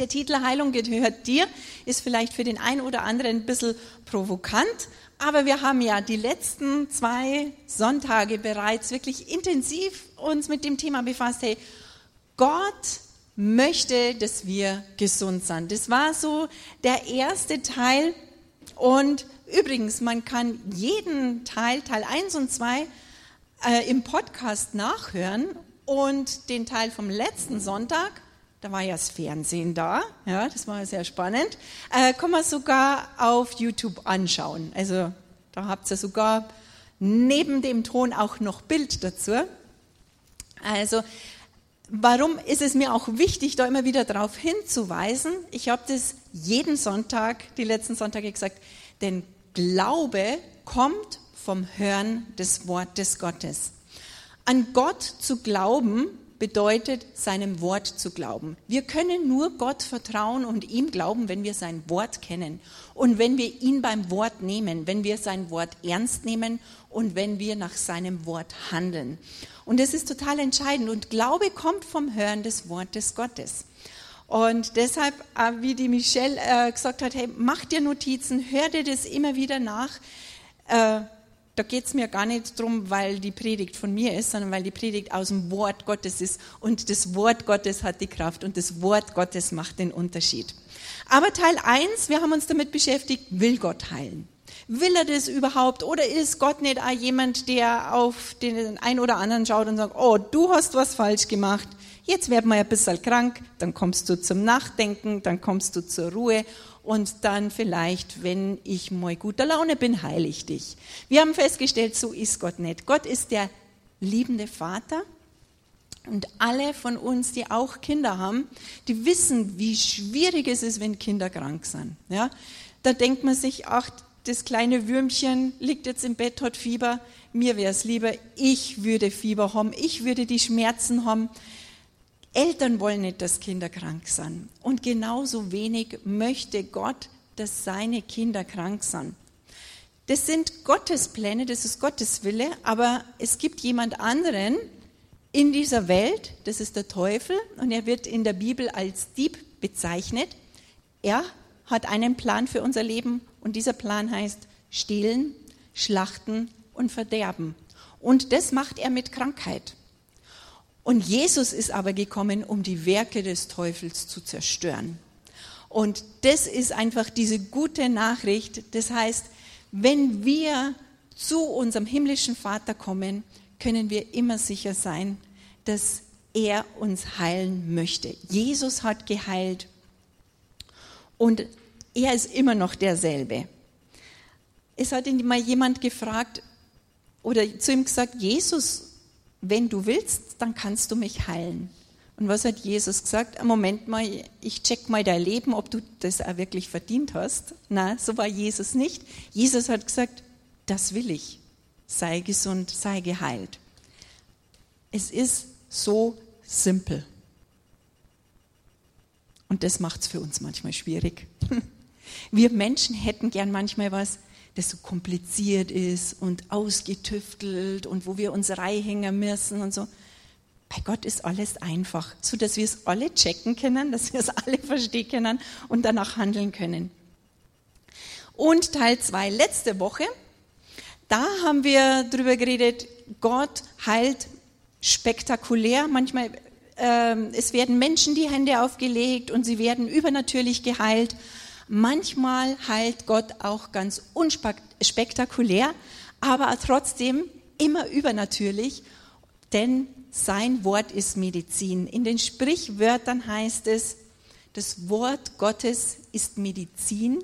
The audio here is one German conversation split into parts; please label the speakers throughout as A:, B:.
A: Der Titel Heilung gehört dir ist vielleicht für den einen oder anderen ein bisschen provokant, aber wir haben ja die letzten zwei Sonntage bereits wirklich intensiv uns mit dem Thema befasst. Hey, Gott möchte, dass wir gesund sind. Das war so der erste Teil. Und übrigens, man kann jeden Teil, Teil 1 und 2, äh, im Podcast nachhören und den Teil vom letzten Sonntag da war ja das Fernsehen da, ja, das war sehr spannend. Äh, kann man sogar auf YouTube anschauen. Also da habt ihr sogar neben dem Ton auch noch Bild dazu. Also warum ist es mir auch wichtig, da immer wieder darauf hinzuweisen? Ich habe das jeden Sonntag, die letzten Sonntage gesagt, denn Glaube kommt vom Hören des Wortes Gottes. An Gott zu glauben bedeutet, seinem Wort zu glauben. Wir können nur Gott vertrauen und ihm glauben, wenn wir sein Wort kennen und wenn wir ihn beim Wort nehmen, wenn wir sein Wort ernst nehmen und wenn wir nach seinem Wort handeln. Und das ist total entscheidend. Und Glaube kommt vom Hören des Wortes Gottes. Und deshalb, äh, wie die Michelle äh, gesagt hat, hey, mach dir Notizen, hör dir das immer wieder nach äh, da geht es mir gar nicht darum, weil die Predigt von mir ist, sondern weil die Predigt aus dem Wort Gottes ist. Und das Wort Gottes hat die Kraft und das Wort Gottes macht den Unterschied. Aber Teil 1, wir haben uns damit beschäftigt, will Gott heilen? Will er das überhaupt? Oder ist Gott nicht auch jemand, der auf den einen oder anderen schaut und sagt, oh, du hast was falsch gemacht, jetzt werden wir ein bisschen krank, dann kommst du zum Nachdenken, dann kommst du zur Ruhe und dann vielleicht, wenn ich mal guter Laune bin, heile ich dich. Wir haben festgestellt, so ist Gott nicht. Gott ist der liebende Vater und alle von uns, die auch Kinder haben, die wissen, wie schwierig es ist, wenn Kinder krank sind. Ja? Da denkt man sich, ach, das kleine Würmchen liegt jetzt im Bett, hat Fieber. Mir wäre es lieber, ich würde Fieber haben, ich würde die Schmerzen haben. Eltern wollen nicht, dass Kinder krank sind. Und genauso wenig möchte Gott, dass seine Kinder krank sind. Das sind Gottes Pläne, das ist Gottes Wille, aber es gibt jemand anderen in dieser Welt, das ist der Teufel, und er wird in der Bibel als Dieb bezeichnet. Er hat einen Plan für unser Leben und dieser Plan heißt stehlen, schlachten und verderben. Und das macht er mit Krankheit. Und Jesus ist aber gekommen, um die Werke des Teufels zu zerstören. Und das ist einfach diese gute Nachricht. Das heißt, wenn wir zu unserem himmlischen Vater kommen, können wir immer sicher sein, dass er uns heilen möchte. Jesus hat geheilt und er ist immer noch derselbe. Es hat ihn mal jemand gefragt oder zu ihm gesagt, Jesus, wenn du willst, dann kannst du mich heilen. Und was hat Jesus gesagt? Moment mal, ich check mal dein Leben, ob du das auch wirklich verdient hast. Na, so war Jesus nicht. Jesus hat gesagt, das will ich. Sei gesund, sei geheilt. Es ist so simpel. Und das macht es für uns manchmal schwierig. Wir Menschen hätten gern manchmal was, das so kompliziert ist und ausgetüftelt und wo wir uns reinhängen müssen und so. Bei Gott ist alles einfach, so dass wir es alle checken können, dass wir es alle verstehen können und danach handeln können. Und Teil 2 letzte Woche, da haben wir darüber geredet, Gott heilt spektakulär. Manchmal, äh, es werden Menschen die Hände aufgelegt und sie werden übernatürlich geheilt. Manchmal heilt Gott auch ganz unspektakulär, aber trotzdem immer übernatürlich, denn sein Wort ist Medizin. In den Sprichwörtern heißt es, das Wort Gottes ist Medizin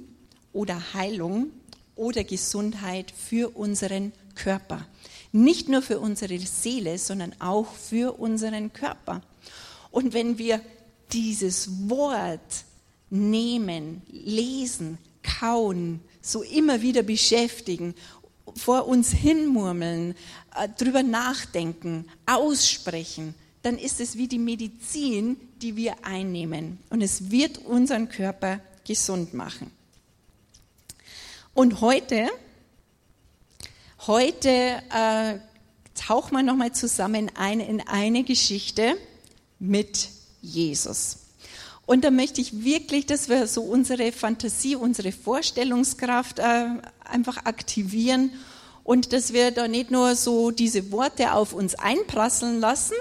A: oder Heilung oder Gesundheit für unseren Körper. Nicht nur für unsere Seele, sondern auch für unseren Körper. Und wenn wir dieses Wort nehmen, lesen, kauen, so immer wieder beschäftigen, vor uns hinmurmeln, äh, drüber nachdenken, aussprechen, dann ist es wie die Medizin, die wir einnehmen. Und es wird unseren Körper gesund machen. Und heute, heute äh, tauchen wir nochmal zusammen ein in eine Geschichte mit Jesus. Und da möchte ich wirklich, dass wir so unsere Fantasie, unsere Vorstellungskraft äh, einfach aktivieren und dass wir da nicht nur so diese Worte auf uns einprasseln lassen,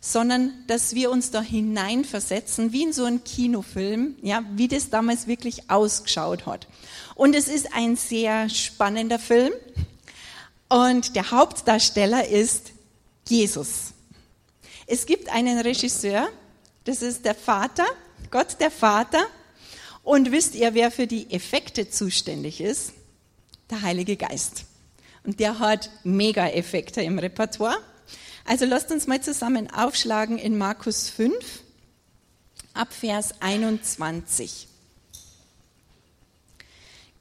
A: sondern dass wir uns da hineinversetzen, wie in so einen Kinofilm, ja, wie das damals wirklich ausgeschaut hat. Und es ist ein sehr spannender Film und der Hauptdarsteller ist Jesus. Es gibt einen Regisseur, das ist der Vater, Gott der Vater. Und wisst ihr, wer für die Effekte zuständig ist? Der Heilige Geist. Und der hat Mega-Effekte im Repertoire. Also lasst uns mal zusammen aufschlagen in Markus 5 ab Vers 21.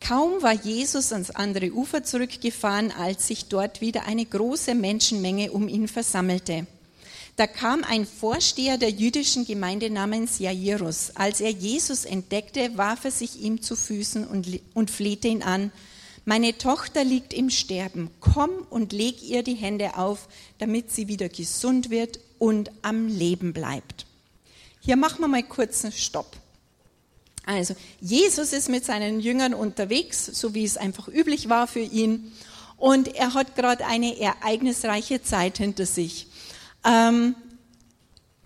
A: Kaum war Jesus ans andere Ufer zurückgefahren, als sich dort wieder eine große Menschenmenge um ihn versammelte. Da kam ein Vorsteher der jüdischen Gemeinde namens Jairus. Als er Jesus entdeckte, warf er sich ihm zu Füßen und, und flehte ihn an. Meine Tochter liegt im Sterben. Komm und leg ihr die Hände auf, damit sie wieder gesund wird und am Leben bleibt. Hier machen wir mal kurz einen Stopp. Also, Jesus ist mit seinen Jüngern unterwegs, so wie es einfach üblich war für ihn. Und er hat gerade eine ereignisreiche Zeit hinter sich. Ähm,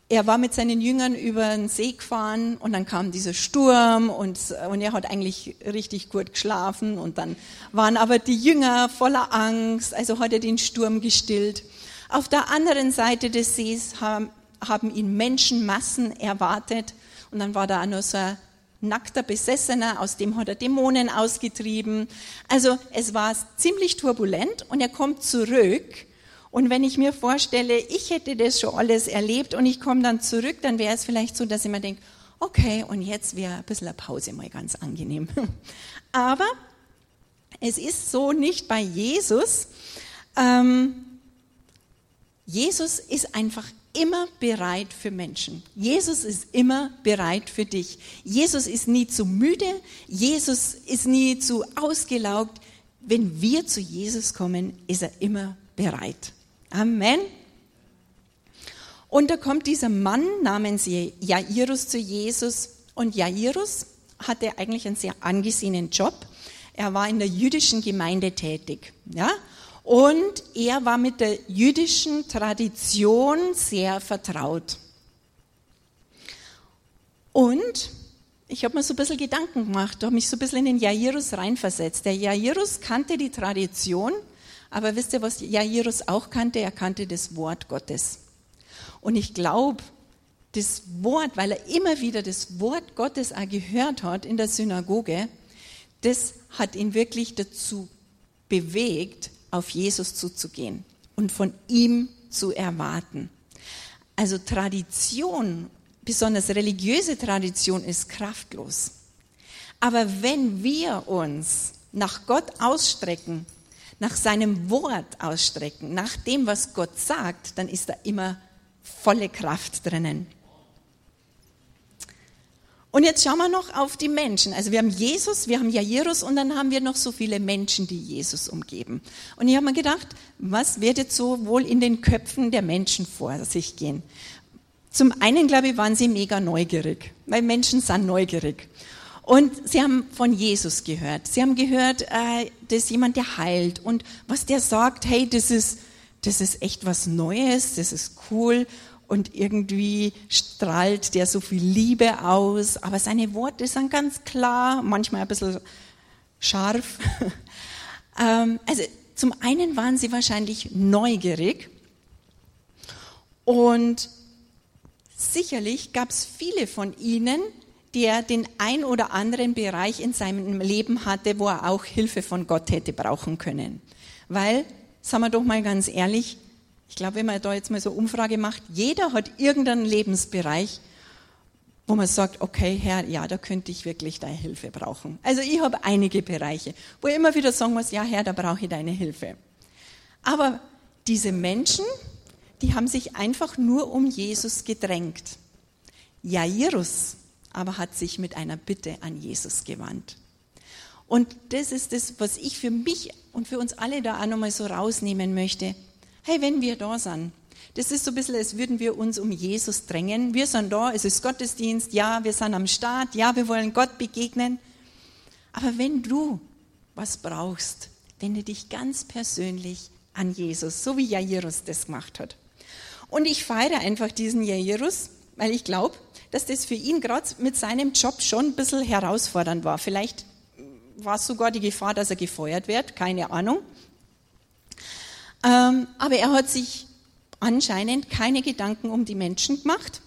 A: er war mit seinen Jüngern über den See gefahren und dann kam dieser Sturm und, und er hat eigentlich richtig gut geschlafen und dann waren aber die Jünger voller Angst, also hat er den Sturm gestillt. Auf der anderen Seite des Sees haben, haben ihn Menschenmassen erwartet und dann war da auch noch so ein nackter Besessener, aus dem hat er Dämonen ausgetrieben. Also es war ziemlich turbulent und er kommt zurück und wenn ich mir vorstelle, ich hätte das schon alles erlebt und ich komme dann zurück, dann wäre es vielleicht so, dass ich mir denke, okay, und jetzt wäre ein bisschen eine Pause mal ganz angenehm. Aber es ist so nicht bei Jesus. Ähm, Jesus ist einfach immer bereit für Menschen. Jesus ist immer bereit für dich. Jesus ist nie zu müde. Jesus ist nie zu ausgelaugt. Wenn wir zu Jesus kommen, ist er immer bereit. Amen. Und da kommt dieser Mann namens Jairus zu Jesus und Jairus hatte eigentlich einen sehr angesehenen Job. Er war in der jüdischen Gemeinde tätig, ja? Und er war mit der jüdischen Tradition sehr vertraut. Und ich habe mir so ein bisschen Gedanken gemacht, habe mich so ein bisschen in den Jairus reinversetzt. Der Jairus kannte die Tradition, aber wisst ihr, was Jairus auch kannte? Er kannte das Wort Gottes. Und ich glaube, das Wort, weil er immer wieder das Wort Gottes auch gehört hat in der Synagoge, das hat ihn wirklich dazu bewegt, auf Jesus zuzugehen und von ihm zu erwarten. Also Tradition, besonders religiöse Tradition, ist kraftlos. Aber wenn wir uns nach Gott ausstrecken, nach seinem Wort ausstrecken, nach dem, was Gott sagt, dann ist da immer volle Kraft drinnen. Und jetzt schauen wir noch auf die Menschen. Also wir haben Jesus, wir haben Jairus und dann haben wir noch so viele Menschen, die Jesus umgeben. Und ich habe mir gedacht, was wird jetzt so wohl in den Köpfen der Menschen vor sich gehen? Zum einen, glaube ich, waren sie mega neugierig, weil Menschen sind neugierig. Und sie haben von Jesus gehört. Sie haben gehört, äh, dass jemand, der heilt. Und was der sagt, hey, das ist, das ist echt was Neues, das ist cool. Und irgendwie strahlt der so viel Liebe aus. Aber seine Worte sind ganz klar, manchmal ein bisschen scharf. ähm, also zum einen waren sie wahrscheinlich neugierig. Und sicherlich gab es viele von ihnen, der den ein oder anderen Bereich in seinem Leben hatte, wo er auch Hilfe von Gott hätte brauchen können. Weil, sagen wir doch mal ganz ehrlich, ich glaube, wenn man da jetzt mal so Umfrage macht, jeder hat irgendeinen Lebensbereich, wo man sagt, okay, Herr, ja, da könnte ich wirklich deine Hilfe brauchen. Also ich habe einige Bereiche, wo ich immer wieder sagen muss, ja, Herr, da brauche ich deine Hilfe. Aber diese Menschen, die haben sich einfach nur um Jesus gedrängt. Jairus aber hat sich mit einer Bitte an Jesus gewandt. Und das ist das, was ich für mich und für uns alle da auch nochmal so rausnehmen möchte. Hey, wenn wir da sind, das ist so ein bisschen, als würden wir uns um Jesus drängen. Wir sind da, es ist Gottesdienst, ja, wir sind am Start, ja, wir wollen Gott begegnen. Aber wenn du was brauchst, wende dich ganz persönlich an Jesus, so wie Jairus das gemacht hat. Und ich feiere einfach diesen Jairus, weil ich glaube, dass das für ihn gerade mit seinem Job schon ein bisschen herausfordernd war. Vielleicht war es sogar die Gefahr, dass er gefeuert wird, keine Ahnung. Ähm, aber er hat sich anscheinend keine Gedanken um die Menschen gemacht,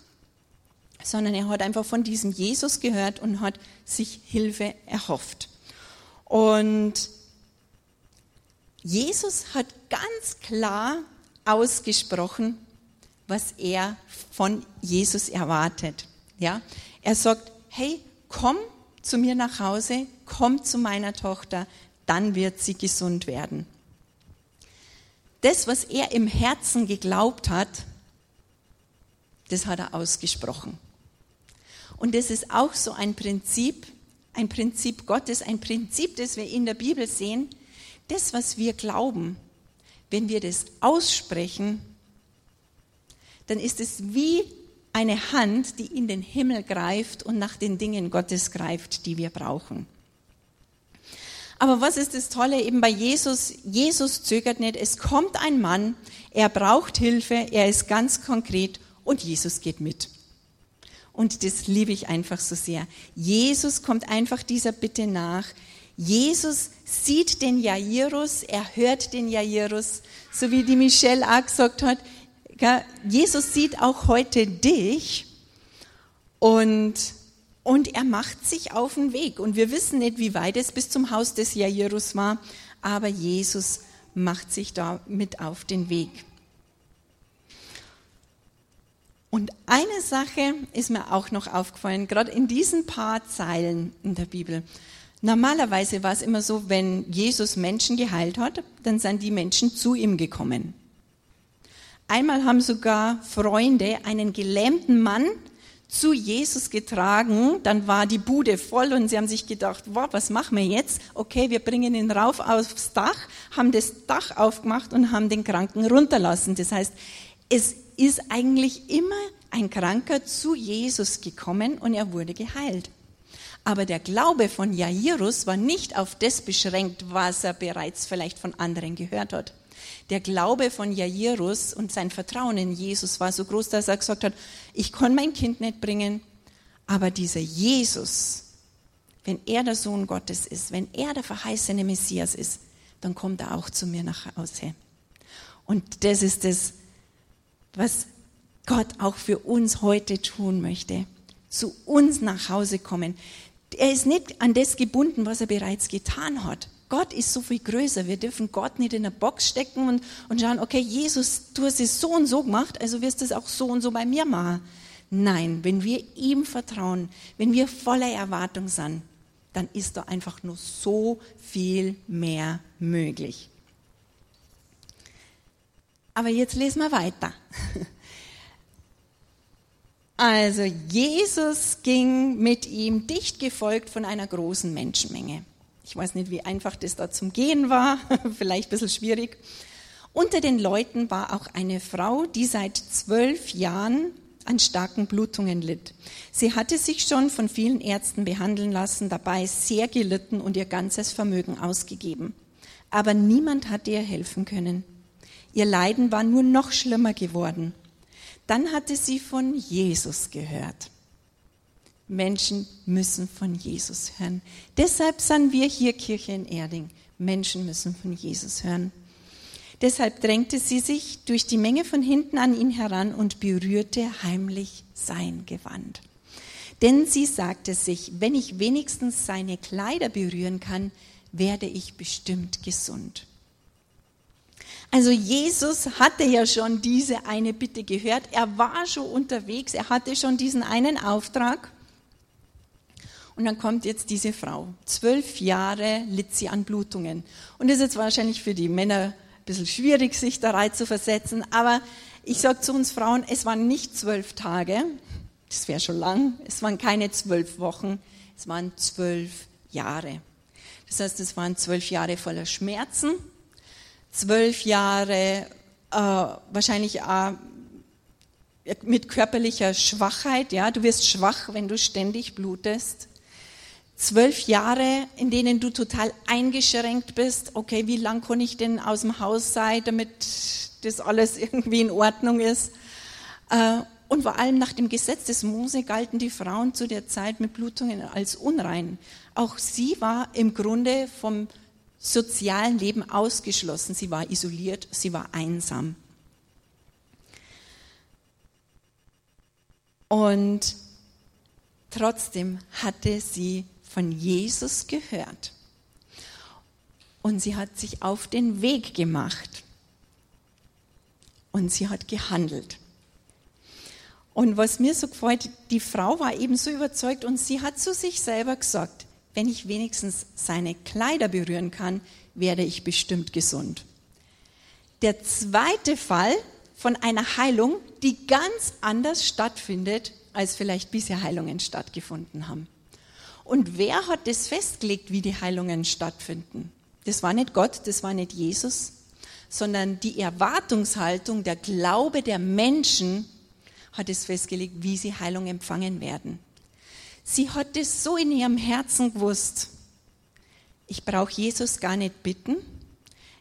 A: sondern er hat einfach von diesem Jesus gehört und hat sich Hilfe erhofft. Und Jesus hat ganz klar ausgesprochen, was er von Jesus erwartet. Ja, er sagt, hey, komm zu mir nach Hause, komm zu meiner Tochter, dann wird sie gesund werden. Das, was er im Herzen geglaubt hat, das hat er ausgesprochen. Und das ist auch so ein Prinzip, ein Prinzip Gottes, ein Prinzip, das wir in der Bibel sehen. Das, was wir glauben, wenn wir das aussprechen, dann ist es wie eine Hand, die in den Himmel greift und nach den Dingen Gottes greift, die wir brauchen. Aber was ist das Tolle eben bei Jesus? Jesus zögert nicht. Es kommt ein Mann, er braucht Hilfe, er ist ganz konkret und Jesus geht mit. Und das liebe ich einfach so sehr. Jesus kommt einfach dieser Bitte nach. Jesus sieht den Jairus, er hört den Jairus, so wie die Michelle auch gesagt hat. Jesus sieht auch heute dich und und er macht sich auf den Weg. Und wir wissen nicht, wie weit es bis zum Haus des Jairus war, aber Jesus macht sich da mit auf den Weg. Und eine Sache ist mir auch noch aufgefallen, gerade in diesen paar Zeilen in der Bibel. Normalerweise war es immer so, wenn Jesus Menschen geheilt hat, dann sind die Menschen zu ihm gekommen. Einmal haben sogar Freunde einen gelähmten Mann zu Jesus getragen, dann war die Bude voll und sie haben sich gedacht, wow, was machen wir jetzt? Okay, wir bringen ihn rauf aufs Dach, haben das Dach aufgemacht und haben den Kranken runterlassen. Das heißt, es ist eigentlich immer ein Kranker zu Jesus gekommen und er wurde geheilt. Aber der Glaube von Jairus war nicht auf das beschränkt, was er bereits vielleicht von anderen gehört hat. Der Glaube von Jairus und sein Vertrauen in Jesus war so groß, dass er gesagt hat, ich kann mein Kind nicht bringen, aber dieser Jesus, wenn er der Sohn Gottes ist, wenn er der verheißene Messias ist, dann kommt er auch zu mir nach Hause. Und das ist es, was Gott auch für uns heute tun möchte. Zu uns nach Hause kommen. Er ist nicht an das gebunden, was er bereits getan hat. Gott ist so viel größer. Wir dürfen Gott nicht in eine Box stecken und, und schauen, okay, Jesus, du hast es so und so gemacht, also wirst du es auch so und so bei mir machen. Nein, wenn wir ihm vertrauen, wenn wir voller Erwartung sind, dann ist da einfach nur so viel mehr möglich. Aber jetzt lesen wir weiter. Also Jesus ging mit ihm dicht gefolgt von einer großen Menschenmenge. Ich weiß nicht, wie einfach das da zum Gehen war, vielleicht ein bisschen schwierig. Unter den Leuten war auch eine Frau, die seit zwölf Jahren an starken Blutungen litt. Sie hatte sich schon von vielen Ärzten behandeln lassen, dabei sehr gelitten und ihr ganzes Vermögen ausgegeben. Aber niemand hatte ihr helfen können. Ihr Leiden war nur noch schlimmer geworden. Dann hatte sie von Jesus gehört. Menschen müssen von Jesus hören. Deshalb sind wir hier Kirche in Erding. Menschen müssen von Jesus hören. Deshalb drängte sie sich durch die Menge von hinten an ihn heran und berührte heimlich sein Gewand. Denn sie sagte sich, wenn ich wenigstens seine Kleider berühren kann, werde ich bestimmt gesund. Also Jesus hatte ja schon diese eine Bitte gehört. Er war schon unterwegs. Er hatte schon diesen einen Auftrag. Und dann kommt jetzt diese Frau. Zwölf Jahre litt sie an Blutungen. Und das ist jetzt wahrscheinlich für die Männer ein bisschen schwierig, sich da rein zu versetzen. Aber ich sage zu uns Frauen, es waren nicht zwölf Tage. Das wäre schon lang. Es waren keine zwölf Wochen. Es waren zwölf Jahre. Das heißt, es waren zwölf Jahre voller Schmerzen. Zwölf Jahre äh, wahrscheinlich auch mit körperlicher Schwachheit. Ja, du wirst schwach, wenn du ständig blutest zwölf Jahre, in denen du total eingeschränkt bist. Okay, wie lang kann ich denn aus dem Haus sein, damit das alles irgendwie in Ordnung ist? Äh, und vor allem nach dem Gesetz des Mose galten die Frauen zu der Zeit mit Blutungen als unrein. Auch sie war im Grunde vom sozialen Leben ausgeschlossen. Sie war isoliert, sie war einsam. Und trotzdem hatte sie von Jesus gehört. Und sie hat sich auf den Weg gemacht. Und sie hat gehandelt. Und was mir so gefällt, die Frau war eben so überzeugt und sie hat zu sich selber gesagt, wenn ich wenigstens seine Kleider berühren kann, werde ich bestimmt gesund. Der zweite Fall von einer Heilung, die ganz anders stattfindet, als vielleicht bisher Heilungen stattgefunden haben. Und wer hat das festgelegt, wie die Heilungen stattfinden? Das war nicht Gott, das war nicht Jesus, sondern die Erwartungshaltung, der Glaube der Menschen hat es festgelegt, wie sie Heilung empfangen werden. Sie hat es so in ihrem Herzen gewusst. Ich brauche Jesus gar nicht bitten.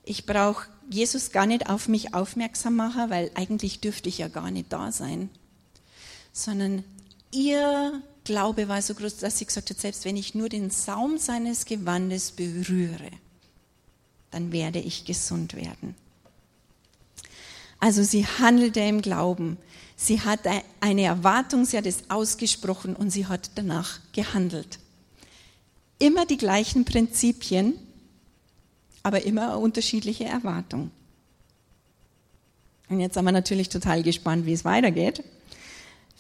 A: Ich brauche Jesus gar nicht auf mich aufmerksam machen, weil eigentlich dürfte ich ja gar nicht da sein. Sondern ihr Glaube war so groß, dass sie gesagt hat, selbst wenn ich nur den Saum seines Gewandes berühre, dann werde ich gesund werden. Also sie handelte im Glauben. Sie hat eine Erwartung, sie hat es ausgesprochen und sie hat danach gehandelt. Immer die gleichen Prinzipien, aber immer unterschiedliche Erwartung. Und jetzt sind wir natürlich total gespannt, wie es weitergeht.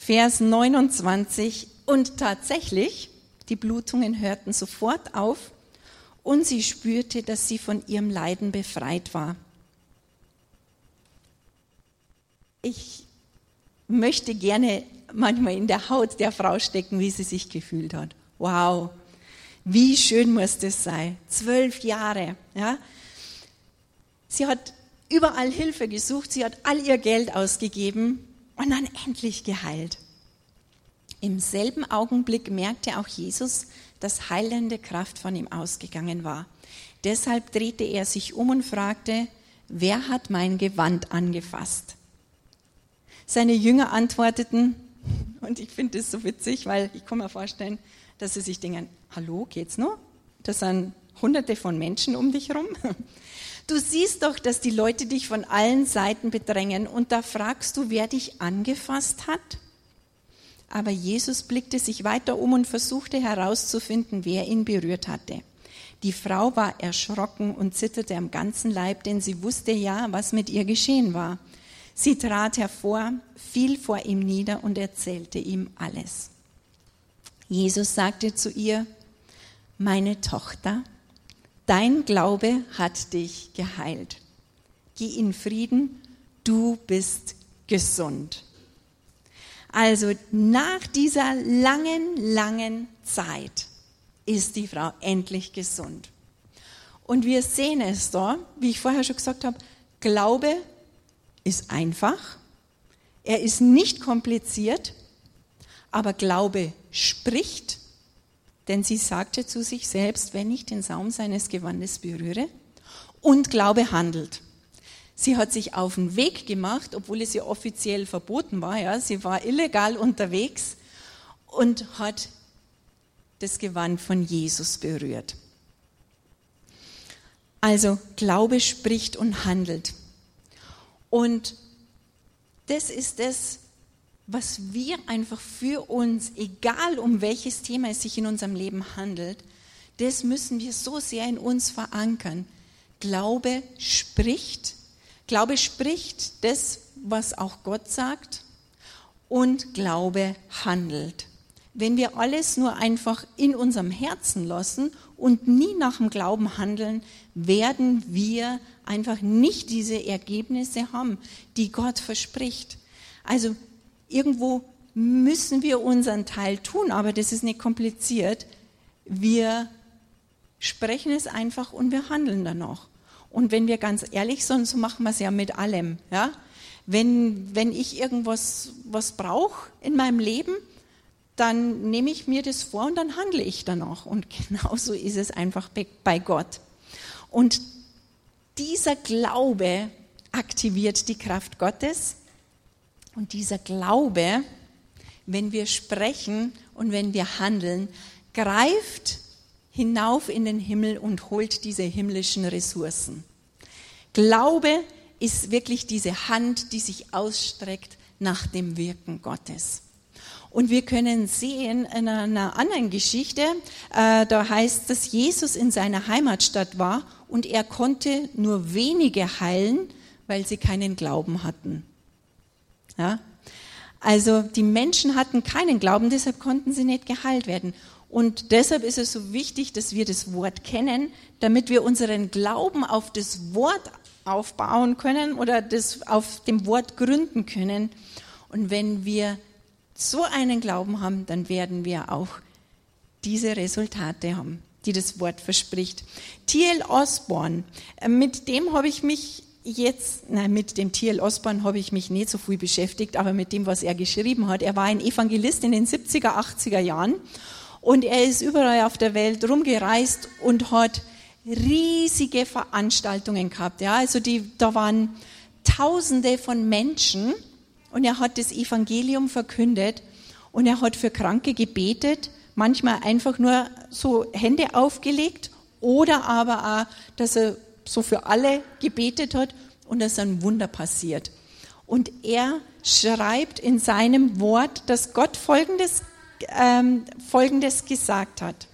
A: Vers 29 und tatsächlich, die Blutungen hörten sofort auf und sie spürte, dass sie von ihrem Leiden befreit war. Ich möchte gerne manchmal in der Haut der Frau stecken, wie sie sich gefühlt hat. Wow, wie schön muss das sein. Zwölf Jahre. Ja? Sie hat überall Hilfe gesucht, sie hat all ihr Geld ausgegeben und dann endlich geheilt. Im selben Augenblick merkte auch Jesus, dass heilende Kraft von ihm ausgegangen war. Deshalb drehte er sich um und fragte, wer hat mein Gewand angefasst? Seine Jünger antworteten, und ich finde das so witzig, weil ich kann mir vorstellen, dass sie sich denken, hallo, geht's noch? Das sind hunderte von Menschen um dich herum. Du siehst doch, dass die Leute dich von allen Seiten bedrängen und da fragst du, wer dich angefasst hat? Aber Jesus blickte sich weiter um und versuchte herauszufinden, wer ihn berührt hatte. Die Frau war erschrocken und zitterte am ganzen Leib, denn sie wusste ja, was mit ihr geschehen war. Sie trat hervor, fiel vor ihm nieder und erzählte ihm alles. Jesus sagte zu ihr, meine Tochter, dein Glaube hat dich geheilt. Geh in Frieden, du bist gesund. Also nach dieser langen, langen Zeit ist die Frau endlich gesund. Und wir sehen es da, wie ich vorher schon gesagt habe, Glaube ist einfach, er ist nicht kompliziert, aber Glaube spricht, denn sie sagte zu sich selbst, wenn ich den Saum seines Gewandes berühre, und Glaube handelt. Sie hat sich auf den Weg gemacht, obwohl es ja offiziell verboten war. Ja. Sie war illegal unterwegs und hat das Gewand von Jesus berührt. Also Glaube spricht und handelt. Und das ist es, was wir einfach für uns, egal um welches Thema es sich in unserem Leben handelt, das müssen wir so sehr in uns verankern. Glaube spricht Glaube spricht das, was auch Gott sagt und Glaube handelt. Wenn wir alles nur einfach in unserem Herzen lassen und nie nach dem Glauben handeln, werden wir einfach nicht diese Ergebnisse haben, die Gott verspricht. Also irgendwo müssen wir unseren Teil tun, aber das ist nicht kompliziert. Wir sprechen es einfach und wir handeln danach. Und wenn wir ganz ehrlich sind, so machen wir es ja mit allem. Ja? Wenn, wenn ich irgendwas was brauche in meinem Leben, dann nehme ich mir das vor und dann handle ich danach. Und genauso ist es einfach bei Gott. Und dieser Glaube aktiviert die Kraft Gottes. Und dieser Glaube, wenn wir sprechen und wenn wir handeln, greift hinauf in den Himmel und holt diese himmlischen Ressourcen. Glaube ist wirklich diese Hand, die sich ausstreckt nach dem Wirken Gottes. Und wir können sehen in einer anderen Geschichte, äh, da heißt, dass Jesus in seiner Heimatstadt war und er konnte nur wenige heilen, weil sie keinen Glauben hatten. Ja? Also die Menschen hatten keinen Glauben, deshalb konnten sie nicht geheilt werden. Und deshalb ist es so wichtig, dass wir das Wort kennen, damit wir unseren Glauben auf das Wort aufbauen können oder das auf dem Wort gründen können. Und wenn wir so einen Glauben haben, dann werden wir auch diese Resultate haben, die das Wort verspricht. T.L. Osborne, äh, mit dem habe ich mich jetzt, nein, mit dem T.L. Osborne habe ich mich nicht so viel beschäftigt, aber mit dem, was er geschrieben hat. Er war ein Evangelist in den 70er, 80er Jahren und er ist überall auf der Welt rumgereist und hat riesige Veranstaltungen gehabt. Ja, also die, da waren Tausende von Menschen und er hat das Evangelium verkündet und er hat für Kranke gebetet, manchmal einfach nur so Hände aufgelegt oder aber auch, dass er so für alle gebetet hat und dass ein Wunder passiert. Und er schreibt in seinem Wort, dass Gott Folgendes, ähm, Folgendes gesagt hat.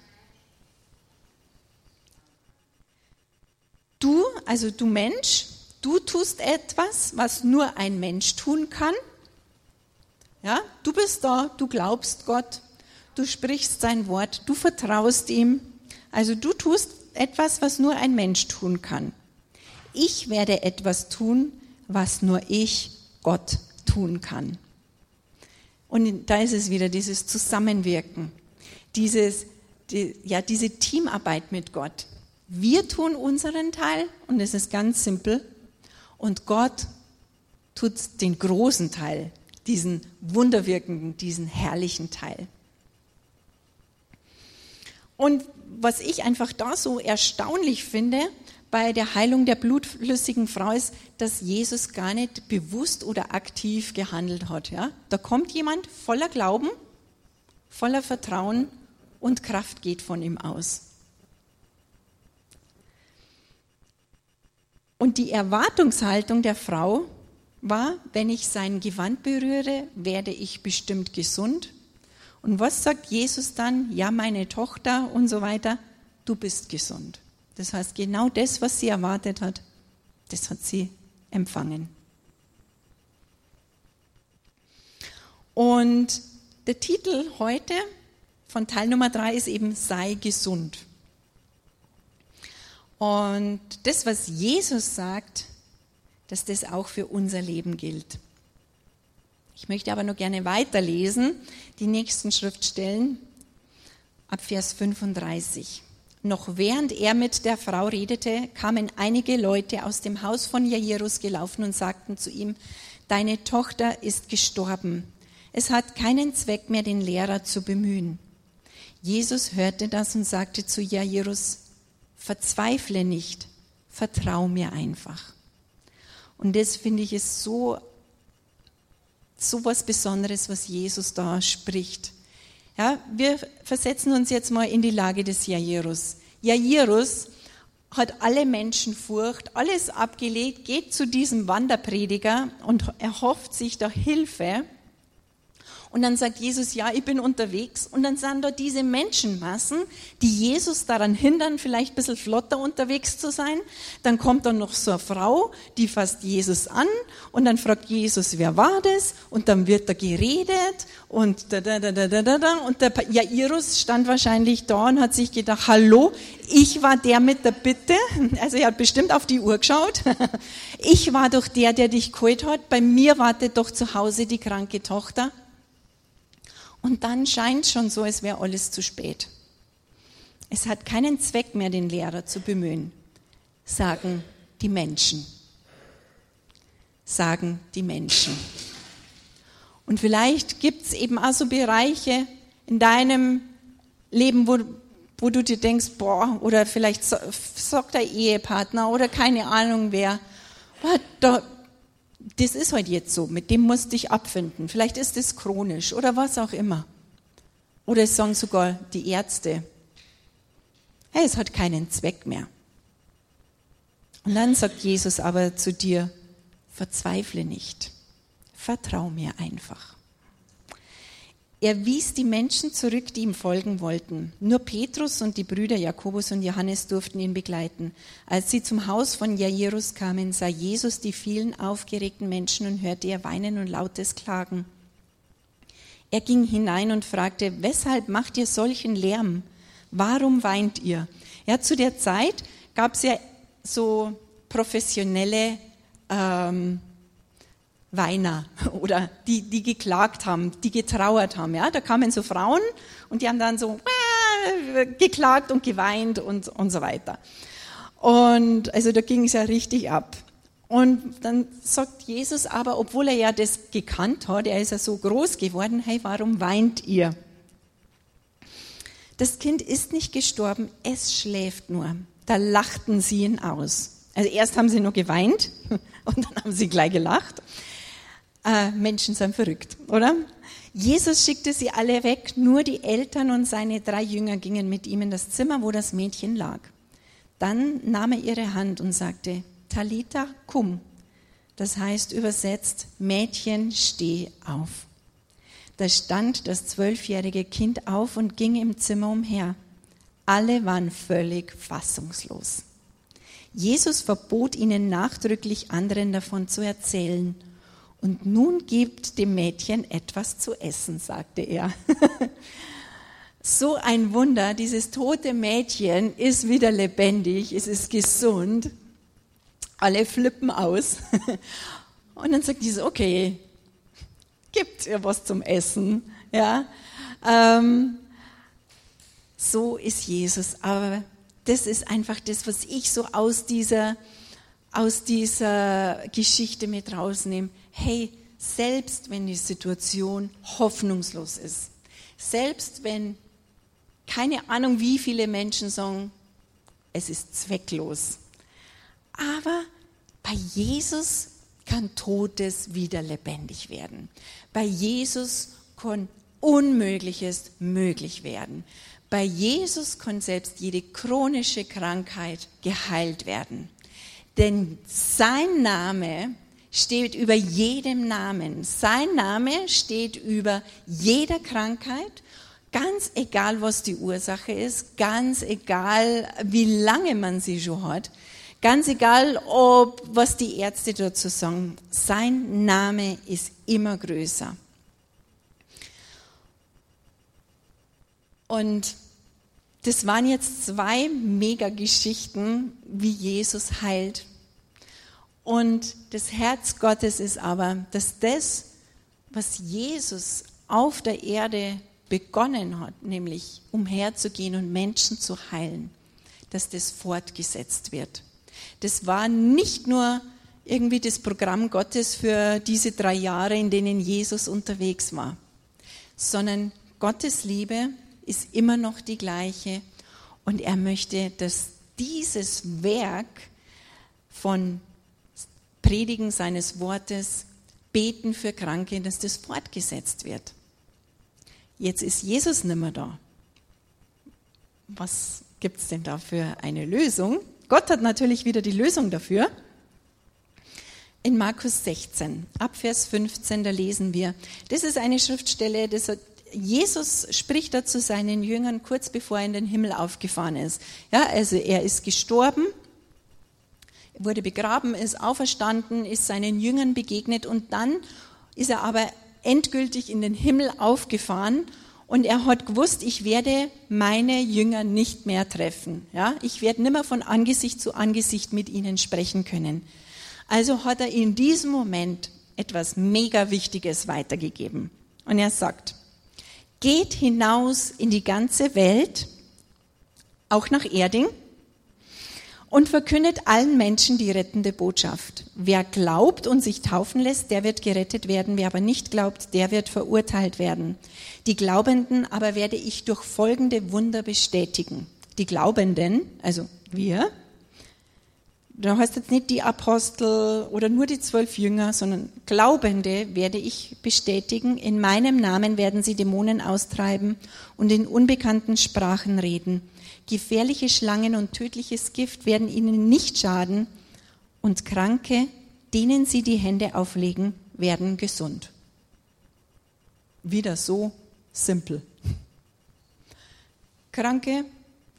A: Du, also du Mensch, du tust etwas, was nur ein Mensch tun kann. Ja, du bist da, du glaubst Gott, du sprichst sein Wort, du vertraust ihm. Also du tust etwas, was nur ein Mensch tun kann. Ich werde etwas tun, was nur ich, Gott, tun kann. Und da ist es wieder dieses Zusammenwirken, dieses, die, ja, diese Teamarbeit mit Gott. Wir tun unseren Teil und es ist ganz simpel. Und Gott tut den großen Teil, diesen wunderwirkenden, diesen herrlichen Teil. Und was ich einfach da so erstaunlich finde bei der Heilung der blutflüssigen Frau ist, dass Jesus gar nicht bewusst oder aktiv gehandelt hat. Ja? Da kommt jemand voller Glauben, voller Vertrauen und Kraft geht von ihm aus. Und die Erwartungshaltung der Frau war, wenn ich sein Gewand berühre, werde ich bestimmt gesund. Und was sagt Jesus dann? Ja, meine Tochter und so weiter, du bist gesund. Das heißt, genau das, was sie erwartet hat, das hat sie empfangen. Und der Titel heute von Teil Nummer drei ist eben Sei gesund. Und das, was Jesus sagt, dass das auch für unser Leben gilt. Ich möchte aber nur gerne weiterlesen, die nächsten Schriftstellen ab Vers 35. Noch während er mit der Frau redete, kamen einige Leute aus dem Haus von Jairus gelaufen und sagten zu ihm, deine Tochter ist gestorben. Es hat keinen Zweck mehr, den Lehrer zu bemühen. Jesus hörte das und sagte zu Jairus, Verzweifle nicht, vertrau mir einfach. Und das finde ich ist so, so was Besonderes, was Jesus da spricht. Ja, wir versetzen uns jetzt mal in die Lage des Jairus. Jairus hat alle Menschenfurcht, alles abgelegt, geht zu diesem Wanderprediger und erhofft sich da Hilfe. Und dann sagt Jesus, ja, ich bin unterwegs. Und dann sind dort diese Menschenmassen, die Jesus daran hindern, vielleicht ein bisschen flotter unterwegs zu sein. Dann kommt dann noch so eine Frau, die fasst Jesus an und dann fragt Jesus, wer war das? Und dann wird da geredet und da, da, da, da, da, da, da. Und der Jairus stand wahrscheinlich da und hat sich gedacht, hallo, ich war der mit der Bitte. Also er hat bestimmt auf die Uhr geschaut. Ich war doch der, der dich geholt hat. Bei mir wartet doch zu Hause die kranke Tochter. Und dann scheint schon so, als wäre alles zu spät. Es hat keinen Zweck mehr, den Lehrer zu bemühen, sagen die Menschen. Sagen die Menschen. Und vielleicht gibt es eben auch so Bereiche in deinem Leben, wo, wo du dir denkst, boah, oder vielleicht sagt der Ehepartner oder keine Ahnung wer, da, das ist halt jetzt so, mit dem musst du dich abfinden. Vielleicht ist es chronisch oder was auch immer. Oder es sagen sogar die Ärzte, hey, es hat keinen Zweck mehr. Und dann sagt Jesus aber zu dir, verzweifle nicht, vertrau mir einfach. Er wies die Menschen zurück, die ihm folgen wollten. Nur Petrus und die Brüder Jakobus und Johannes durften ihn begleiten. Als sie zum Haus von Jairus kamen, sah Jesus die vielen aufgeregten Menschen und hörte ihr weinen und lautes Klagen. Er ging hinein und fragte, weshalb macht ihr solchen Lärm? Warum weint ihr? Ja, zu der Zeit gab es ja so professionelle ähm, Weiner oder die, die geklagt haben, die getrauert haben. Ja? Da kamen so Frauen und die haben dann so äh, geklagt und geweint und, und so weiter. Und also da ging es ja richtig ab. Und dann sagt Jesus aber, obwohl er ja das gekannt hat, er ist ja so groß geworden, hey, warum weint ihr? Das Kind ist nicht gestorben, es schläft nur. Da lachten sie ihn aus. Also erst haben sie nur geweint und dann haben sie gleich gelacht äh, Menschen sind verrückt, oder? Jesus schickte sie alle weg, nur die Eltern und seine drei Jünger gingen mit ihm in das Zimmer, wo das Mädchen lag. Dann nahm er ihre Hand und sagte, Talita cum. Das heißt übersetzt, Mädchen, steh auf. Da stand das zwölfjährige Kind auf und ging im Zimmer umher. Alle waren völlig fassungslos. Jesus verbot ihnen nachdrücklich anderen davon zu erzählen und nun gibt dem Mädchen etwas zu essen, sagte er. so ein Wunder, dieses tote Mädchen ist wieder lebendig, es ist gesund. Alle flippen aus. Und dann sagt Jesus, okay, gibt ihr was zum Essen. Ja, ähm, so ist Jesus. Aber das ist einfach das, was ich so aus dieser, aus dieser Geschichte mit rausnehme hey, selbst wenn die Situation hoffnungslos ist, selbst wenn keine Ahnung, wie viele Menschen sagen, es ist zwecklos. Aber bei Jesus kann Totes wieder lebendig werden. Bei Jesus kann Unmögliches möglich werden. Bei Jesus kann selbst jede chronische Krankheit geheilt werden. Denn sein Name steht über jedem Namen. Sein Name steht über jeder Krankheit, ganz egal, was die Ursache ist, ganz egal, wie lange man sie schon hat, ganz egal, ob, was die Ärzte dazu sagen. Sein Name ist immer größer. Und das waren jetzt zwei Mega-Geschichten, wie Jesus heilt und das Herz Gottes ist aber, dass das, was Jesus auf der Erde begonnen hat, nämlich umherzugehen und Menschen zu heilen, dass das fortgesetzt wird. Das war nicht nur irgendwie das Programm Gottes für diese drei Jahre, in denen Jesus unterwegs war, sondern Gottes Liebe ist immer noch die gleiche und er möchte, dass dieses Werk von Predigen seines Wortes, Beten für Kranke, dass das fortgesetzt wird. Jetzt ist Jesus nicht mehr da. Was gibt es denn da für eine Lösung? Gott hat natürlich wieder die Lösung dafür. in Markus 16, ab Vers 15, da lesen wir, das ist eine Schriftstelle, das hat, Jesus spricht da zu seinen Jüngern kurz bevor er in den Himmel aufgefahren ist. Ja, also er ist gestorben, wurde begraben, ist auferstanden, ist seinen Jüngern begegnet und dann ist er aber endgültig in den Himmel aufgefahren und er hat gewusst, ich werde meine Jünger nicht mehr treffen. Ja, ich werde nimmer von Angesicht zu Angesicht mit ihnen sprechen können. Also hat er in diesem Moment etwas mega Wichtiges weitergegeben. Und er sagt, geht hinaus in die ganze Welt, auch nach Erding, und verkündet allen Menschen die rettende Botschaft. Wer glaubt und sich taufen lässt, der wird gerettet werden. Wer aber nicht glaubt, der wird verurteilt werden. Die Glaubenden aber werde ich durch folgende Wunder bestätigen. Die Glaubenden, also wir, da heißt jetzt nicht die Apostel oder nur die zwölf Jünger, sondern Glaubende werde ich bestätigen. In meinem Namen werden sie Dämonen austreiben und in unbekannten Sprachen reden. Gefährliche Schlangen und tödliches Gift werden ihnen nicht schaden und Kranke, denen sie die Hände auflegen, werden gesund. Wieder so simpel. Kranke,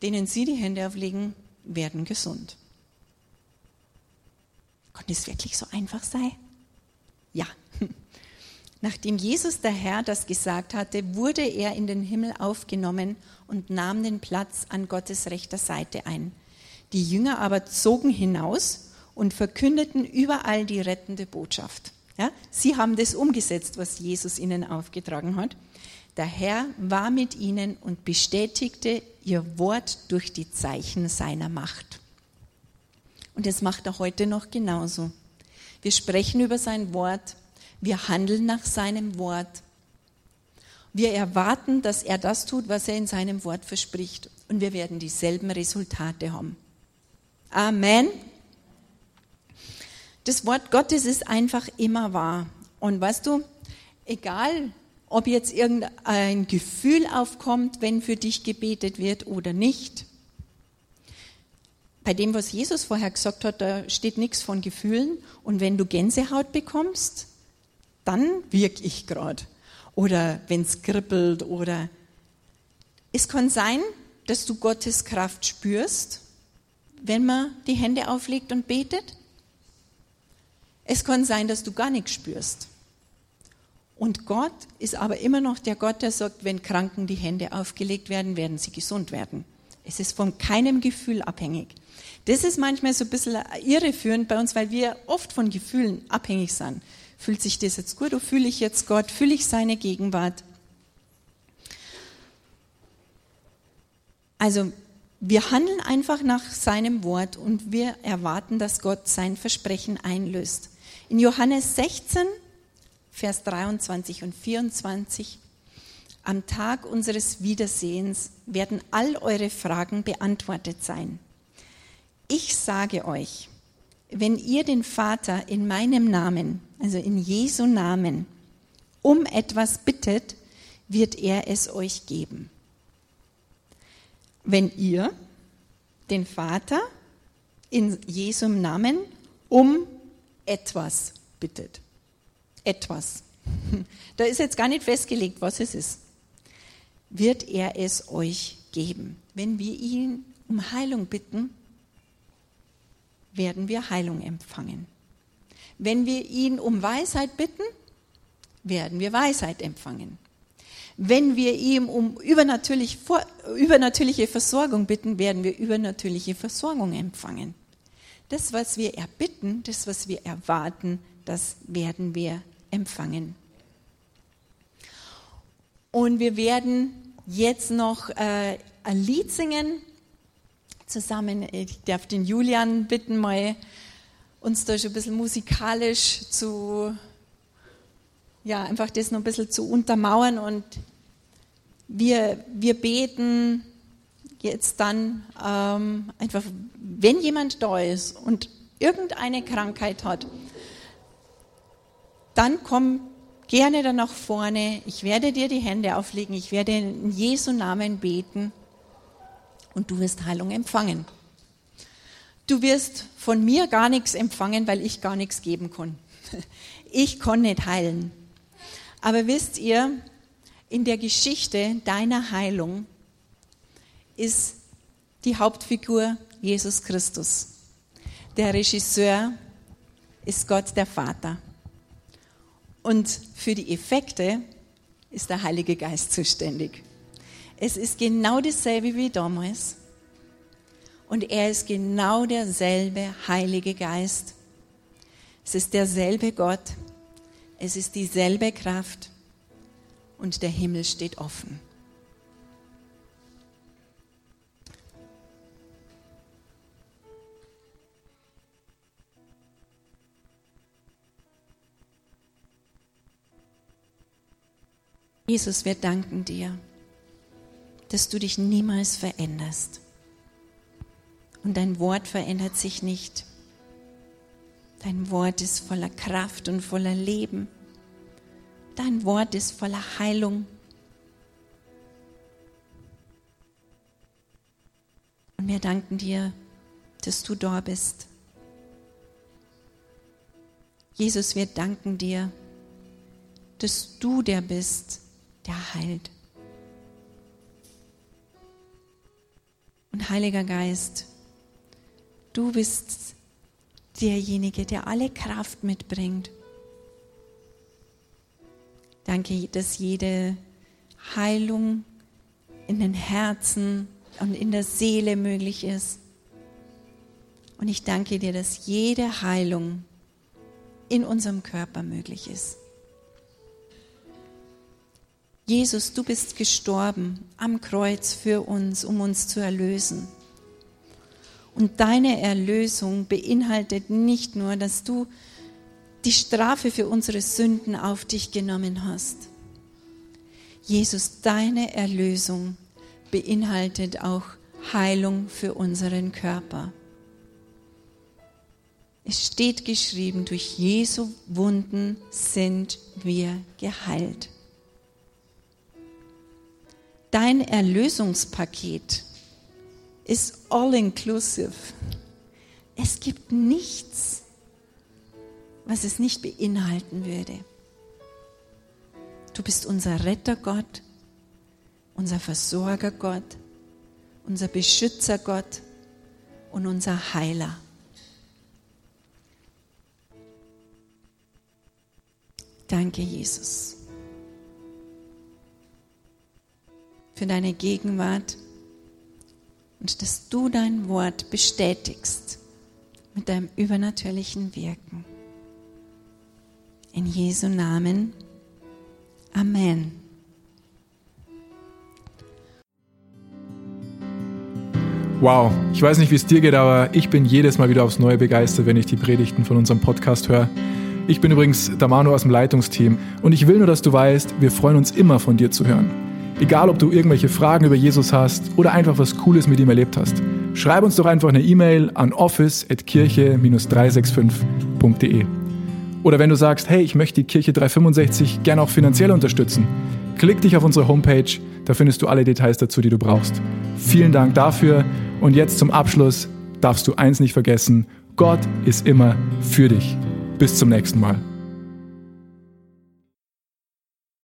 A: denen sie die Hände auflegen, werden gesund. Konnte es wirklich so einfach sein? Ja. Nachdem Jesus der Herr das gesagt hatte, wurde er in den Himmel aufgenommen und nahm den Platz an Gottes rechter Seite ein. Die Jünger aber zogen hinaus und verkündeten überall die rettende Botschaft. Ja, sie haben das umgesetzt, was Jesus ihnen aufgetragen hat. Der Herr war mit ihnen und bestätigte ihr Wort durch die Zeichen seiner Macht. Und das macht er heute noch genauso. Wir sprechen über sein Wort, wir handeln nach seinem Wort. Wir erwarten, dass er das tut, was er in seinem Wort verspricht. Und wir werden dieselben Resultate haben. Amen. Das Wort Gottes ist einfach immer wahr. Und weißt du, egal ob jetzt irgendein Gefühl aufkommt, wenn für dich gebetet wird oder nicht, bei dem, was Jesus vorher gesagt hat, da steht nichts von Gefühlen. Und wenn du Gänsehaut bekommst, dann wirke ich gerade. Oder wenn es kribbelt oder es kann sein, dass du Gottes Kraft spürst, wenn man die Hände auflegt und betet. Es kann sein, dass du gar nichts spürst. Und Gott ist aber immer noch der Gott, der sagt, wenn Kranken die Hände aufgelegt werden, werden sie gesund werden. Es ist von keinem Gefühl abhängig. Das ist manchmal so ein bisschen irreführend bei uns, weil wir oft von Gefühlen abhängig sind. Fühlt sich das jetzt gut oder fühle ich jetzt Gott? Fühle ich seine Gegenwart? Also wir handeln einfach nach seinem Wort und wir erwarten, dass Gott sein Versprechen einlöst. In Johannes 16, Vers 23 und 24 am Tag unseres Wiedersehens werden all eure Fragen beantwortet sein. Ich sage euch, wenn ihr den Vater in meinem Namen, also in Jesu Namen, um etwas bittet, wird er es euch geben. Wenn ihr den Vater in Jesu Namen um etwas bittet. Etwas. Da ist jetzt gar nicht festgelegt, was es ist wird er es euch geben. Wenn wir ihn um Heilung bitten, werden wir Heilung empfangen. Wenn wir ihn um Weisheit bitten, werden wir Weisheit empfangen. Wenn wir ihm um übernatürliche Versorgung bitten, werden wir übernatürliche Versorgung empfangen. Das, was wir erbitten, das, was wir erwarten, das werden wir empfangen. Und wir werden jetzt noch äh, ein Lied singen zusammen. Ich darf den Julian bitten, mal uns da schon ein bisschen musikalisch zu, ja, einfach das noch ein bisschen zu untermauern. Und wir, wir beten jetzt dann ähm, einfach, wenn jemand da ist und irgendeine Krankheit hat, dann kommt gerne dann nach vorne. Ich werde dir die Hände auflegen. Ich werde in Jesu Namen beten und du wirst Heilung empfangen. Du wirst von mir gar nichts empfangen, weil ich gar nichts geben kann. Ich kann nicht heilen. Aber wisst ihr, in der Geschichte deiner Heilung ist die Hauptfigur Jesus Christus. Der Regisseur ist Gott der Vater. Und für die Effekte ist der Heilige Geist zuständig. Es ist genau dasselbe wie damals. Und er ist genau derselbe Heilige Geist. Es ist derselbe Gott. Es ist dieselbe Kraft. Und der Himmel steht offen. Jesus, wir danken dir, dass du dich niemals veränderst. Und dein Wort verändert sich nicht. Dein Wort ist voller Kraft und voller Leben. Dein Wort ist voller Heilung. Und wir danken dir, dass du da bist. Jesus, wir danken dir, dass du der bist, der heilt. Und Heiliger Geist, du bist derjenige, der alle Kraft mitbringt. Danke, dass jede Heilung in den Herzen und in der Seele möglich ist. Und ich danke dir, dass jede Heilung in unserem Körper möglich ist. Jesus, du bist gestorben am Kreuz für uns, um uns zu erlösen. Und deine Erlösung beinhaltet nicht nur, dass du die Strafe für unsere Sünden auf dich genommen hast. Jesus, deine Erlösung beinhaltet auch Heilung für unseren Körper. Es steht geschrieben, durch Jesu Wunden sind wir geheilt dein Erlösungspaket ist all-inclusive. Es gibt nichts, was es nicht beinhalten würde. Du bist unser Rettergott, unser Versorgergott, unser Beschützergott und unser Heiler. Danke, Jesus. Für deine Gegenwart und dass du dein Wort bestätigst mit deinem übernatürlichen Wirken. In Jesu Namen. Amen.
B: Wow, ich weiß nicht, wie es dir geht, aber ich bin jedes Mal wieder aufs Neue begeistert, wenn ich die Predigten von unserem Podcast höre. Ich bin übrigens Damano aus dem Leitungsteam und ich will nur, dass du weißt, wir freuen uns immer von dir zu hören. Egal, ob du irgendwelche Fragen über Jesus hast oder einfach was Cooles mit ihm erlebt hast. Schreib uns doch einfach eine E-Mail an office.kirche-365.de. Oder wenn du sagst, hey, ich möchte die Kirche 365 gerne auch finanziell unterstützen, klick dich auf unsere Homepage, da findest du alle Details dazu, die du brauchst. Vielen Dank dafür und jetzt zum Abschluss darfst du eins nicht vergessen, Gott ist immer für dich. Bis zum nächsten Mal.